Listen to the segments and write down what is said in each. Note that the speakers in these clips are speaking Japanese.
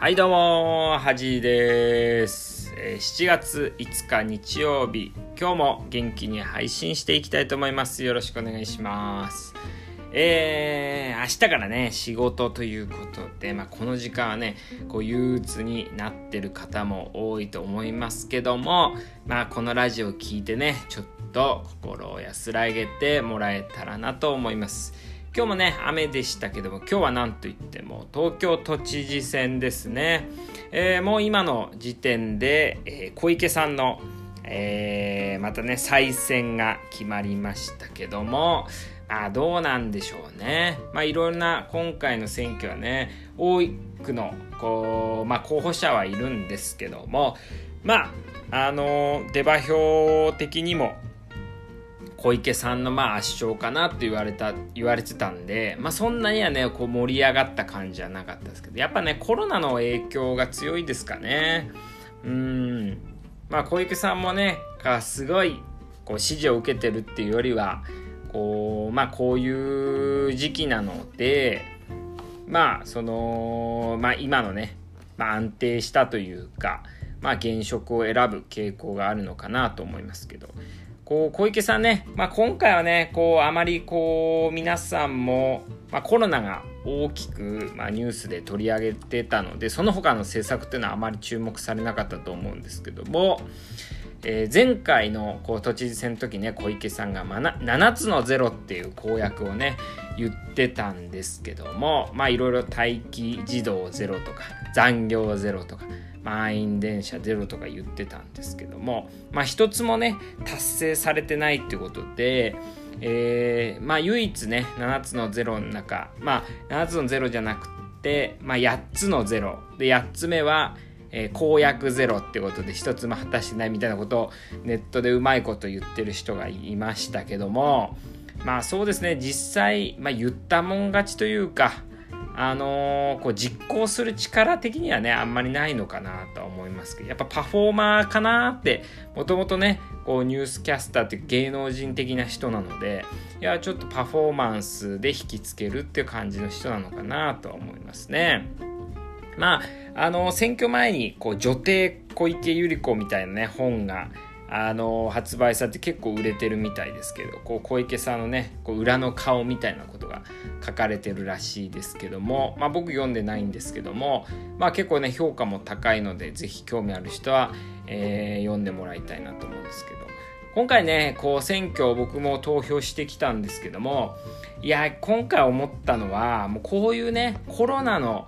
はいどうもはじです、え7月5日日曜日。今日も元気に配信していきたいと思います。よろしくお願いします。えー、明日からね仕事ということで、まあ、この時間はねこう憂鬱になってる方も多いと思いますけどもまあこのラジオを聞いてねちょっと心を安らげてもらえたらなと思います。今日もね雨でしたけども今日は何といっても東京都知事選ですね、えーもう今の時点で、えー小池さんの、えーまたね再選が決まりましたけどもあどうなんでしょうね。まあいろんな今回の選挙はね多くのこう、まあ、候補者はいるんですけどもまああの出馬票的にも小池さんのまあ圧勝かなって言われた言われてたんで、まあ、そんなにはねこう盛り上がった感じはなかったですけどやっぱねコロナの影響が強いですかね。うん。まあ小池さんもねがすごいこう支持を受けてるっていうよりはこうまあこういう時期なのでまあそのまあ今のね、まあ、安定したというかまあ現職を選ぶ傾向があるのかなと思いますけど。こう小池さんね、まあ、今回はねこうあまりこう皆さんも、まあ、コロナが大きく、まあ、ニュースで取り上げてたのでその他の政策っていうのはあまり注目されなかったと思うんですけども、えー前回のこう都知事選の時ね小池さんが、ま、7つのゼロっていう公約をね言ってたんですけどもまあいろいろ待機児童ゼロとか残業ゼロとか満員電車ゼロとか言ってたんですけどもまあ一つもね達成されてないってことでえーまあ唯一ね7つのゼロの中まあ7つのゼロじゃなくて、まあ、8つのゼロ。で8つ目は、えー公約ゼロってことで一つも果たしてないみたいなことをネットでうまいこと言ってる人がいましたけどもまあそうですね実際、まあ、言ったもん勝ちというかあのーこう実行する力的にはねあんまりないのかなとは思いますけどやっぱパフォーマーかなってもともとねこうニュースキャスターって芸能人的な人なのでいやちょっとパフォーマンスで引きつけるっていう感じの人なのかなとは思いますね。まあ、あの選挙前にこう女帝小池百合子みたいなね本があの発売されて結構売れてるみたいですけどこう小池さんのねこう裏の顔みたいなことが書かれてるらしいですけども、まあ、僕読んでないんですけども、まあ、結構ね評価も高いのでぜひ興味ある人は、えー読んでもらいたいなと思うんですけど。今回ねこう選挙僕も投票してきたんですけどもいや今回思ったのはもうこういうねコロナの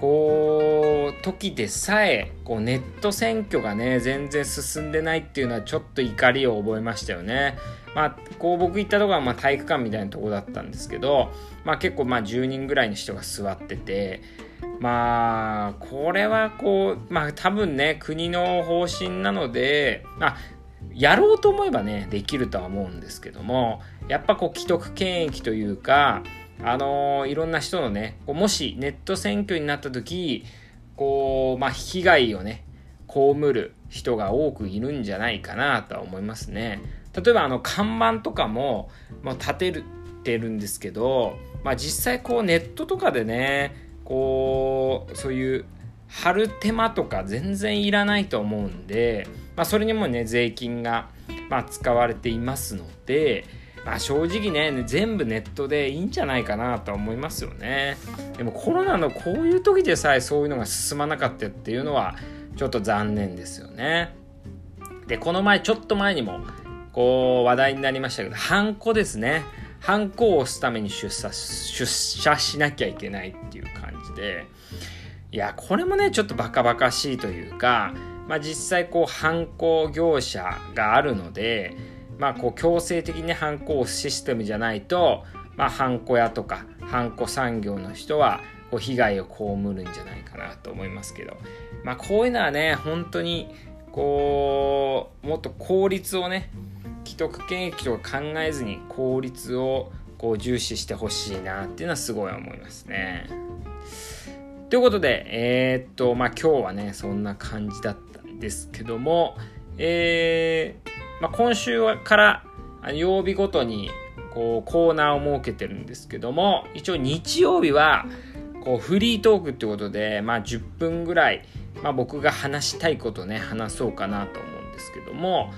こう時でさえこうネット選挙がね全然進んでないっていうのはちょっと怒りを覚えましたよね。まあこう僕行ったとこはま体育館みたいなとこだったんですけど、まあ、結構まあ10人ぐらいの人が座っててまあこれはこうまあ多分ね国の方針なのでまあやろうと思えばねできるとは思うんですけどもやっぱこう既得権益というかあのいろんな人のねこうもしネット選挙になった時こうまあ被害をね被る人が多くいるんじゃないかなとは思いますね。例えばあの看板とかも、まあ、立てるてるんですけど、まあ、実際こうネットとかでねこうそういう貼る手間とか全然いらないと思うんで、まあ、それにもね税金が、まあ、使われていますので、まあ、正直ね全部ネットでいいんじゃないかなとは思いますよね。でもコロナのこういう時でさえそういうのが進まなかったっていうのはちょっと残念ですよね。でこの前ちょっと前にもこう話題になりましたけどハンコですね。ハンコを押すために出社出社しなきゃいけないっていう感じで。いやこれもねちょっとバカバカしいというか、まあ、実際こう犯行業者があるので、まあ、こう強制的に犯行を押すシステムじゃないと、まあ、ハンコ屋とかハンコ産業の人はこう被害を被るんじゃないかなと思いますけど、まあ、こういうのはね本当にこうもっと効率をね既得権益とか考えずに効率をこう重視してほしいなっていうのはすごい思いますね。ということで、えーっと、まあ、今日はね、そんな感じだったんですけども、えーまあ、今週から曜日ごとにこうコーナーを設けてるんですけども、一応日曜日は、こうフリートークってことで、まあ、10分ぐらい、まあ、僕が話したいことね話そうかなと思うんですけども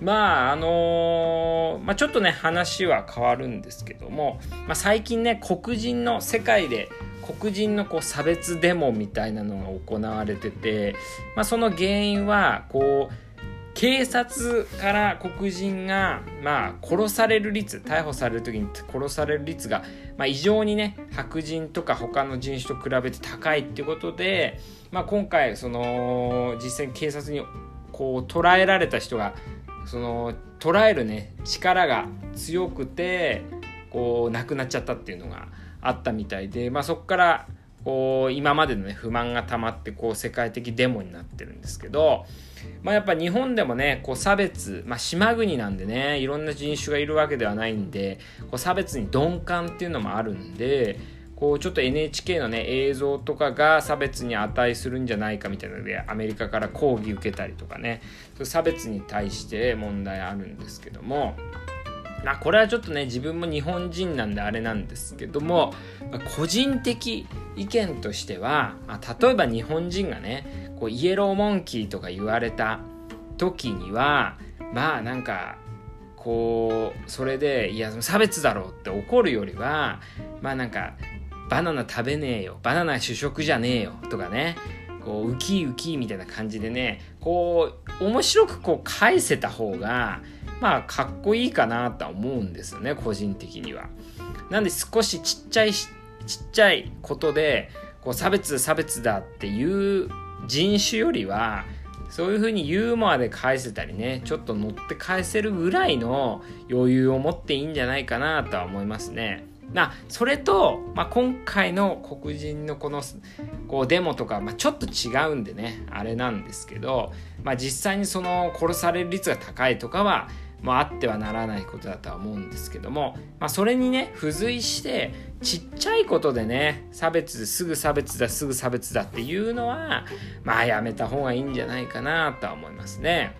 まああのー、まあ、ちょっとね話は変わるんですけども、まあ、最近ね黒人の世界で黒人のこう差別デモみたいなのが行われてて、まあ、その原因はこう警察から黒人が、まあ、殺される率逮捕される時に殺される率が、まあ、異常にね白人とか他の人種と比べて高いっていうことで、まあ、今回その実際に警察にこう捉えられた人がその捉えるね力が強くてこう亡くなっちゃったっていうのがあったみたいで、まあ、そこからこう今までの、ね、不満が溜まってこう世界的デモになってるんですけど、まあ、やっぱ日本でもねこう差別、まあ、島国なんでねいろんな人種がいるわけではないんでこう差別に鈍感っていうのもあるんでこうちょっと NHK のね映像とかが差別に値するんじゃないかみたいなのでアメリカから抗議受けたりとかね差別に対して問題あるんですけどもまあ、これはちょっとね自分も日本人なんであれなんですけども、個人的意見としては、まあ、例えば日本人がねこうイエローモンキーとか言われた時にはまあなんかこうそれでいや差別だろうって怒るよりはまあなんかバナナ食べねえよバナナ主食じゃねえよとかねこうウキウキみたいな感じでねこう面白くこう返せた方がまあかっこいいかなとは思うんですよね個人的には。なんで少しちっちゃいちっちゃいことでこう差別差別だっていう人種よりはそういうふうにユーモアで返せたりねちょっと乗って返せるぐらいの余裕を持っていいんじゃないかなとは思いますね。なそれと、まあ、今回の黒人のこのこうデモとか、まあ、ちょっと違うんでねあれなんですけど、まあ、実際にその殺される率が高いとかはもあってはならないことだとは思うんですけども、まあ、それにね付随してちっちゃいことでね差別すぐ差別だすぐ差別だっていうのはまあやめた方がいいんじゃないかなとは思いますね。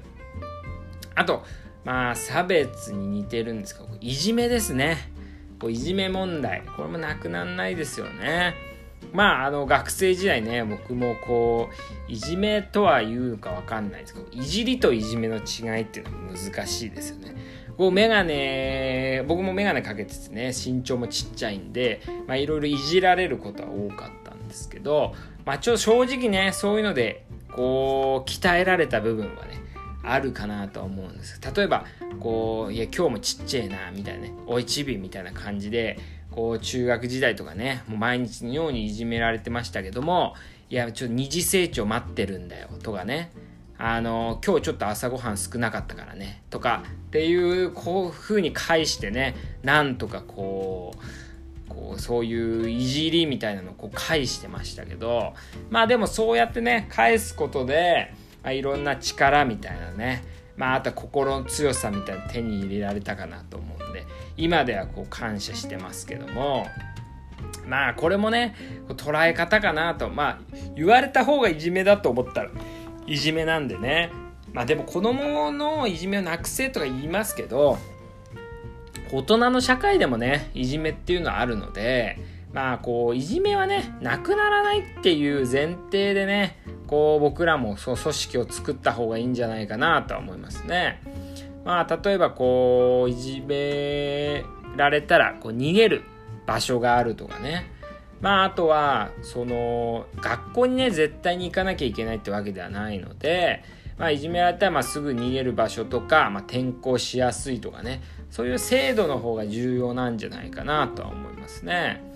あとまあ差別に似てるんですけどいじめですね。こういじめ問題これもなくなんないですよね。まあ、あの、学生時代ね、僕もこう、いじめとは言うかわかんないですけど、いじりといじめの違いっていうのは難しいですよね。こう、メガネ、僕もメガネかけててね、身長もちっちゃいんで、まあ、いろいろいじられることは多かったんですけど、まあ、ちょ正直ね、そういうので、こう、鍛えられた部分はね、あるかなとは思うんです例えばこういや今日もちっちゃいなみたいなねおいちびみたいな感じでこう中学時代とかねもう毎日のようにいじめられてましたけどもいやちょっと二次成長待ってるんだよとかね。あの今日ちょっと朝ごはん少なかったからねとかっていうこういう風に返してねなんとかこうこうそういういじりみたいなのをこう返してましたけどまあでもそうやってね返すことで、まあ、いろんな力みたいなねまああと心の強さみたいな手に入れられたかなと思うんで今ではこう感謝してますけどもまあこれもね捉え方かなとまあ言われた方がいじめだと思ったらいじめなんでね。まあでも子供のいじめをなくせとか言いますけど大人の社会でもねいじめっていうのはあるのでまあこういじめはねなくならないっていう前提でねこう僕らもそう組織を作った方がいいんじゃないかなとは思いますね。まあ例えばこういじめられたらこう逃げる場所があるとかねまああとはその学校にね絶対に行かなきゃいけないってわけではないのでまあ、いじめられたらまあすぐ逃げる場所とか、まあ、転校しやすいとかねそういう制度の方が重要なんじゃないかなとは思いますね。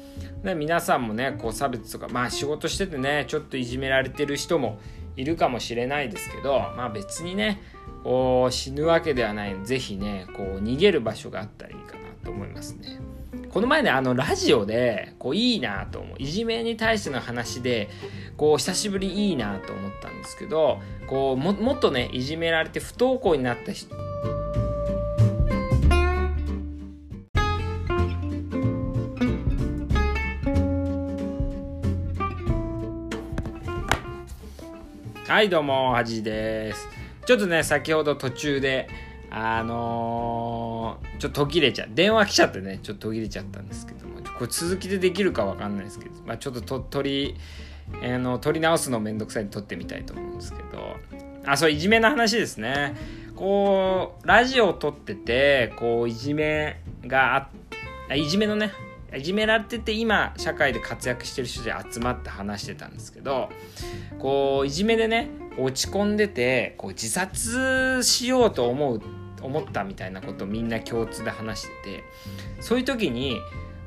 で皆さんもねこう差別とかまあ仕事しててねちょっといじめられてる人もいるかもしれないですけどまあ別にねこう死ぬわけではない是非ねこう逃げる場所があったらいいかなと思いますね。この前ねあのラジオでこういいなと思ういじめに対しての話でこう久しぶりいいなと思ったんですけどこうももっとねいじめられて不登校になった人はいどうもはじです。ちょっとね、先ほど途中で、あのー、ちょっと途切れちゃう。電話来ちゃってね、ちょっと途切れちゃったんですけども、これ続きでできるか分かんないですけど、まあ、ちょっとと取りあの取り直すのめんどくさいんで撮ってみたいと思うんですけどあそういじめの話ですねこうラジオを撮っててこういじめがあいじめのねいじめられてて今社会で活躍してる人で集まって話してたんですけどこういじめでね落ち込んでてこう自殺しようと思う思ったみたいなことをみんな共通で話しててそういう時に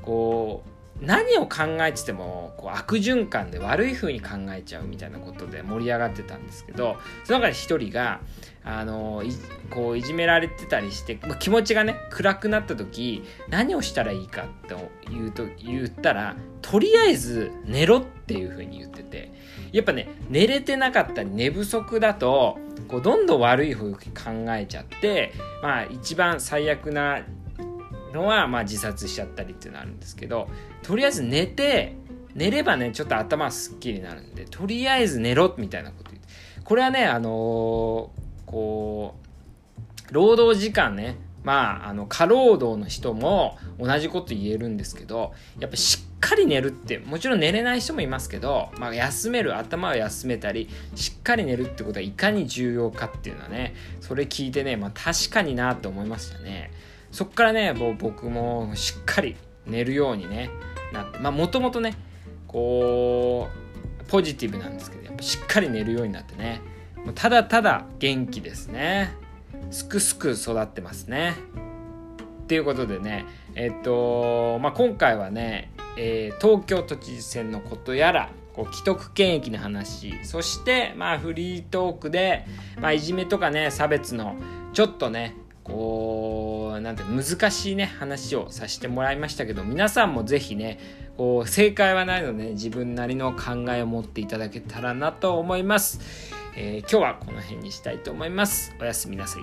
こう何を考えててもこう悪循環で悪い風に考えちゃうみたいなことで盛り上がってたんですけどその中で一人があのいこういじめられてたりして、まあ、気持ちがね暗くなった時何をしたらいいかって言うと言ったらとりあえず寝ろっていう風に言っててやっぱね寝れてなかったり寝不足だとこうどんどん悪い風に考えちゃってまあ一番最悪なのは、まあ、自殺しちゃったりっていうのはあるんですけどとりあえず寝て寝ればねちょっと頭すっきりになるんでとりあえず寝ろみたいなこと言ってこれはねあのー、こう労働時間ねまああの過労働の人も同じこと言えるんですけどやっぱしっかり寝るってもちろん寝れない人もいますけど、まあ、休める頭を休めたりしっかり寝るってことはいかに重要かっていうのはねそれ聞いてね、まあ、確かになって思いましたね。そっからねもう僕もしっかり寝るようにねなってまあもともとねこうポジティブなんですけどやっぱしっかり寝るようになってねもうただただ元気ですね。すくすく育ってますね。っていうことでねえっとまあ今回はね、えー、東京都知事選のことやらこう既得権益の話そしてまあフリートークで、まあ、いじめとかね差別のちょっとねこうなんて難しいね話をさせてもらいましたけど皆さんも是非ねこう正解はないので、ね、自分なりの考えを持っていただけたらなと思います、えー、今日はこの辺にしたいと思います。おやすみなさい。